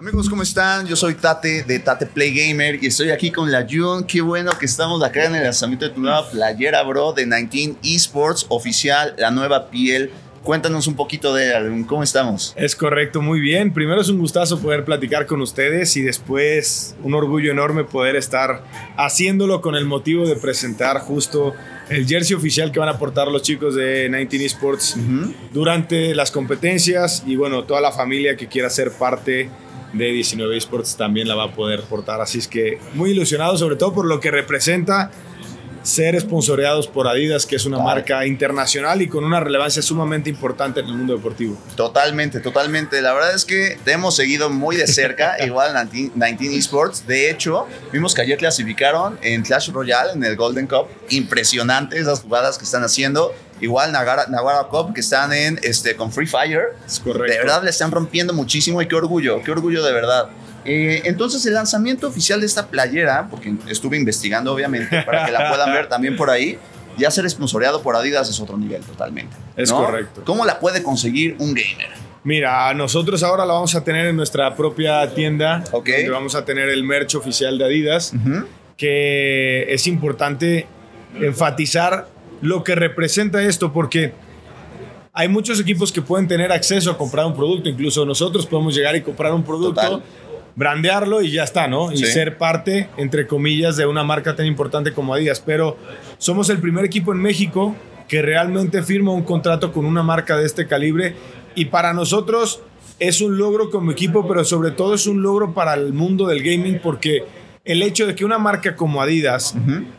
Amigos, ¿cómo están? Yo soy Tate de Tate Play Gamer y estoy aquí con la Jun. Qué bueno que estamos acá en el lanzamiento de tu nueva playera, bro, de 19 Esports oficial, la nueva piel. Cuéntanos un poquito de él, ¿cómo estamos? Es correcto, muy bien. Primero es un gustazo poder platicar con ustedes y después un orgullo enorme poder estar haciéndolo con el motivo de presentar justo el jersey oficial que van a portar los chicos de 19 Esports durante las competencias y bueno, toda la familia que quiera ser parte de 19 Esports también la va a poder portar. Así es que muy ilusionado, sobre todo por lo que representa ser esponsoreados por Adidas, que es una marca internacional y con una relevancia sumamente importante en el mundo deportivo. Totalmente, totalmente. La verdad es que te hemos seguido muy de cerca, igual 19 Esports. De hecho, vimos que ayer clasificaron en Clash Royale, en el Golden Cup. Impresionante esas jugadas que están haciendo. Igual Naguara, Naguara Cup, que están en, este, con Free Fire. Es correcto. De verdad le están rompiendo muchísimo y qué orgullo, qué orgullo de verdad. Eh, entonces el lanzamiento oficial de esta playera, porque estuve investigando obviamente para que la puedan ver también por ahí, ya ser esponsoreado por Adidas es otro nivel totalmente. Es correcto. ¿Cómo la puede conseguir un gamer? Mira, nosotros ahora la vamos a tener en nuestra propia tienda, Ok. donde vamos a tener el merch oficial de Adidas, que es importante enfatizar lo que representa esto, porque hay muchos equipos que pueden tener acceso a comprar un producto, incluso nosotros podemos llegar y comprar un producto, Total. brandearlo y ya está, ¿no? Y Sí. ser parte, entre comillas, de una marca tan importante como Adidas. Pero somos el primer equipo en México que realmente firma un contrato con una marca de este calibre y para nosotros es un logro como equipo, pero sobre todo es un logro para el mundo del gaming porque el hecho de que una marca como Adidas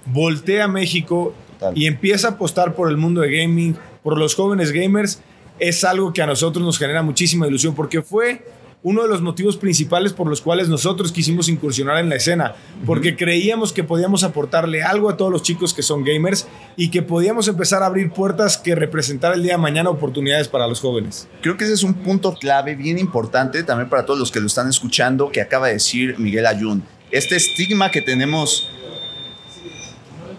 voltea a México Total. y empieza a apostar por el mundo de gaming, por los jóvenes gamers, es algo que a nosotros nos genera muchísima ilusión porque fue uno de los motivos principales por los cuales nosotros quisimos incursionar en la escena, porque creíamos que podíamos aportarle algo a todos los chicos que son gamers y que podíamos empezar a abrir puertas que representar el día de mañana oportunidades para los jóvenes. Creo que ese es un punto clave bien importante también para todos los que lo están escuchando que acaba de decir Miguel Ayun. Este estigma que tenemos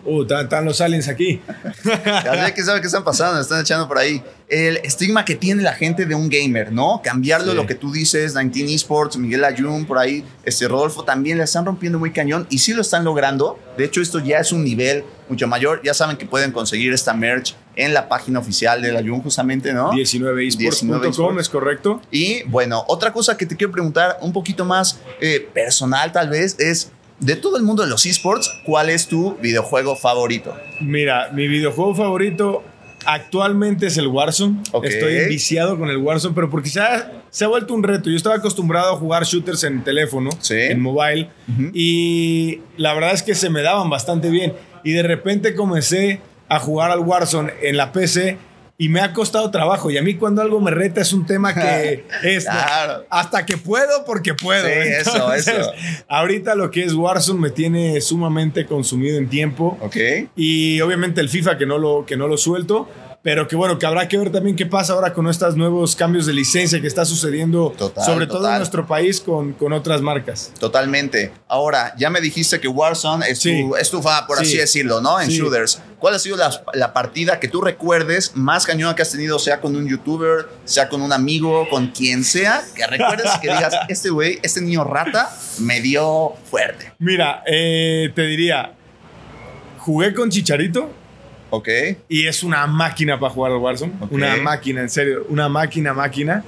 Uh, están, los aliens aquí. Ya sé que sabe qué están pasando, están echando por ahí. El estigma que tiene la gente de un gamer, ¿no? Cambiarlo Sí. lo que tú dices, 19 Esports, Miguel Ayun, por ahí, este Rodolfo también le están rompiendo muy cañón y sí lo están logrando. De hecho, esto ya es un nivel mucho mayor. Ya saben que pueden conseguir esta merch en la página oficial del Ayun, justamente, ¿no? 19esports.com, 19esports. es correcto. Y bueno, otra cosa que te quiero preguntar un poquito más eh, personal, tal vez, es de todo el mundo de los esports, ¿cuál es tu videojuego favorito? Mira, mi videojuego favorito actualmente es el Warzone. Ok. Estoy viciado con el Warzone, pero porque se ha, se ha vuelto un reto. Yo estaba acostumbrado a jugar shooters en teléfono, Sí. en mobile, y la verdad es que se me daban bastante bien. Y de repente comencé a jugar al Warzone en la PC. Y me ha costado trabajo. Y a mí cuando algo me reta es un tema que es Claro. hasta que puedo porque puedo. Sí, eso, eso. Ahorita lo que es Warzone me tiene sumamente consumido en tiempo. ¿Ok? Y obviamente el FIFA que no lo, que no lo suelto. Pero que bueno, que habrá que ver también qué pasa ahora con estos nuevos cambios de licencia que está sucediendo, Total, sobre todo en nuestro país con, con otras marcas. Totalmente. Ahora, ya me dijiste que Warzone es, Sí. tu, es tu fa, por Sí. así decirlo, ¿no? En Sí. shooters. ¿Cuál ha sido la, la partida que tú recuerdes más cañona que has tenido, sea con un youtuber, sea con un amigo, con quien sea, que recuerdes y que digas, este güey, este niño rata, me dio fuerte. Mira, eh, te diría, jugué con Chicharito ¿Ok? y es una máquina para jugar al Warzone. Ok. Una máquina, en serio, una máquina, máquina.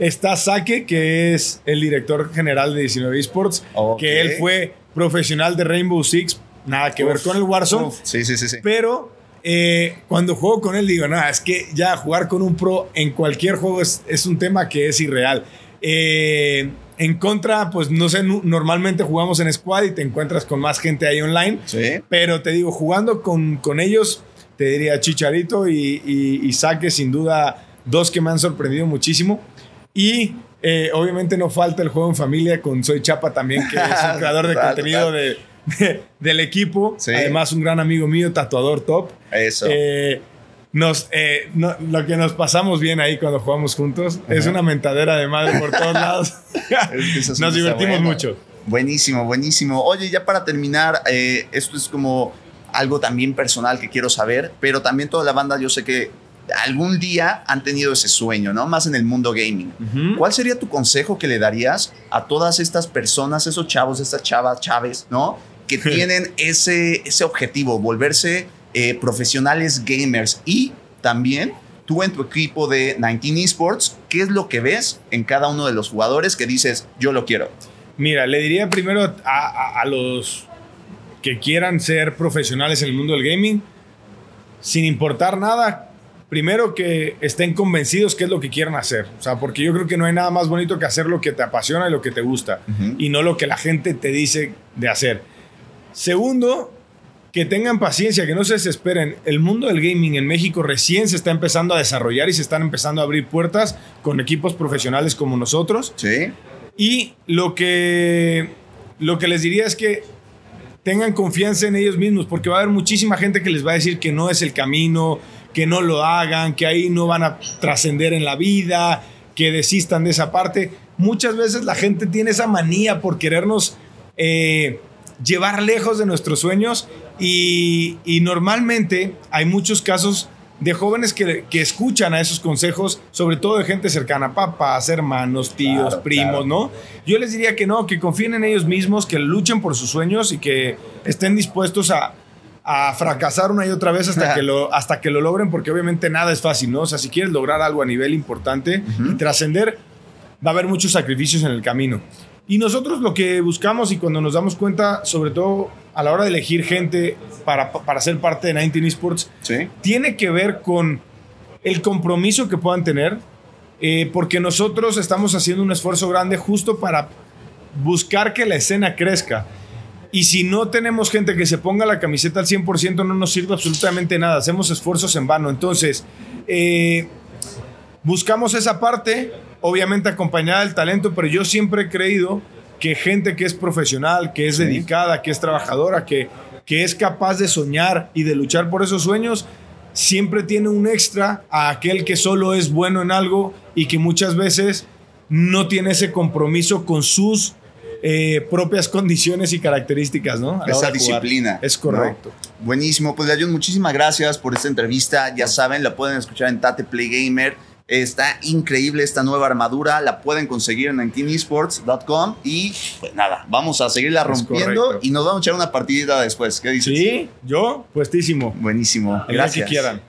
Está Saque, que es el director general de 19 Esports, que él fue profesional de Rainbow Six, nada que ver con el Warzone. Sí, sí, sí, sí. Pero eh, cuando juego con él digo, nada, es que ya jugar con un pro en cualquier juego es, es un tema que es irreal. Eh, en contra, pues no sé, normalmente jugamos en squad y te encuentras con más gente ahí online. Sí. Pero te digo, jugando con, con ellos, te diría Chicharito y, y, y Saque, sin duda, dos que me han sorprendido muchísimo. Y eh, obviamente no falta el juego en familia con Soy Chapa también, que es un creador de contenido de, de- del equipo. Sí. Además, un gran amigo mío, tatuador top. Eso. Eh, nos, eh, no- lo que nos pasamos bien ahí cuando jugamos juntos es una mentadera de madre por todos lados. Es que nos divertimos bueno. mucho. Buenísimo, buenísimo. Oye, ya para terminar, eh, esto es como algo también personal que quiero saber, pero también toda la banda, yo sé que algún día han tenido ese sueño, ¿no? Más en el mundo gaming. ¿Cuál sería tu consejo que le darías a todas estas personas, esos chavos, estas chavas, chaves, ¿no? Que tienen ese, ese objetivo, volverse eh, profesionales gamers y también tú en tu equipo de 19 Esports, ¿qué es lo que ves en cada uno de los jugadores que dices, yo lo quiero? Mira, le diría primero a, a los que quieran ser profesionales en el mundo del gaming, sin importar nada, primero que estén convencidos qué es lo que quieren hacer. O sea, porque yo creo que no hay nada más bonito que hacer lo que te apasiona y lo que te gusta, y no lo que la gente te dice de hacer. Segundo, que tengan paciencia, que no se desesperen. El mundo del gaming en México recién se está empezando a desarrollar y se están empezando a abrir puertas con equipos profesionales como nosotros. Sí. Y lo que, lo que les diría es que tengan confianza en ellos mismos, porque va a haber muchísima gente que les va a decir que no es el camino, que no lo hagan, que ahí no van a trascender en la vida, que desistan de esa parte. Muchas veces la gente tiene esa manía por querernos eh, llevar lejos de nuestros sueños y, normalmente hay muchos casos de jóvenes que, escuchan a esos consejos, sobre todo de gente cercana, papás, hermanos, tíos, primos, ¿no? Yo les diría que no, que confíen en ellos mismos, que luchen por sus sueños y que estén dispuestos a, fracasar una y otra vez hasta que, lo, hasta que lo logren, porque obviamente nada es fácil, ¿no? O sea, si quieres lograr algo a nivel importante y trascender, va a haber muchos sacrificios en el camino. Y nosotros lo que buscamos y cuando nos damos cuenta, sobre todo a la hora de elegir gente para, para ser parte de 19 Esports, tiene que ver con el compromiso que puedan tener, eh, porque nosotros estamos haciendo un esfuerzo grande justo para buscar que la escena crezca. Y si no tenemos gente que se ponga la camiseta al 100%, no nos sirve absolutamente nada. Hacemos esfuerzos en vano. Entonces, eh, buscamos esa parte obviamente acompañada del talento, pero yo siempre he creído que gente que es profesional, que es dedicada, que es trabajadora, que, que es capaz de soñar y de luchar por esos sueños, siempre tiene un extra a aquel que solo es bueno en algo y que muchas veces no tiene ese compromiso con sus eh, propias condiciones y características, ¿no? Esa disciplina. Es correcto. Buenísimo. Pues, León, muchísimas gracias por esta entrevista. Ya saben, la pueden escuchar en Tate Play Gamer Está increíble esta nueva armadura. La pueden conseguir en 19esports.com. Y pues nada, vamos a seguirla rompiendo y nos vamos a echar una partidita después. ¿Qué dices? Sí, yo, puestísimo. Buenísimo. Gracias. que quieran.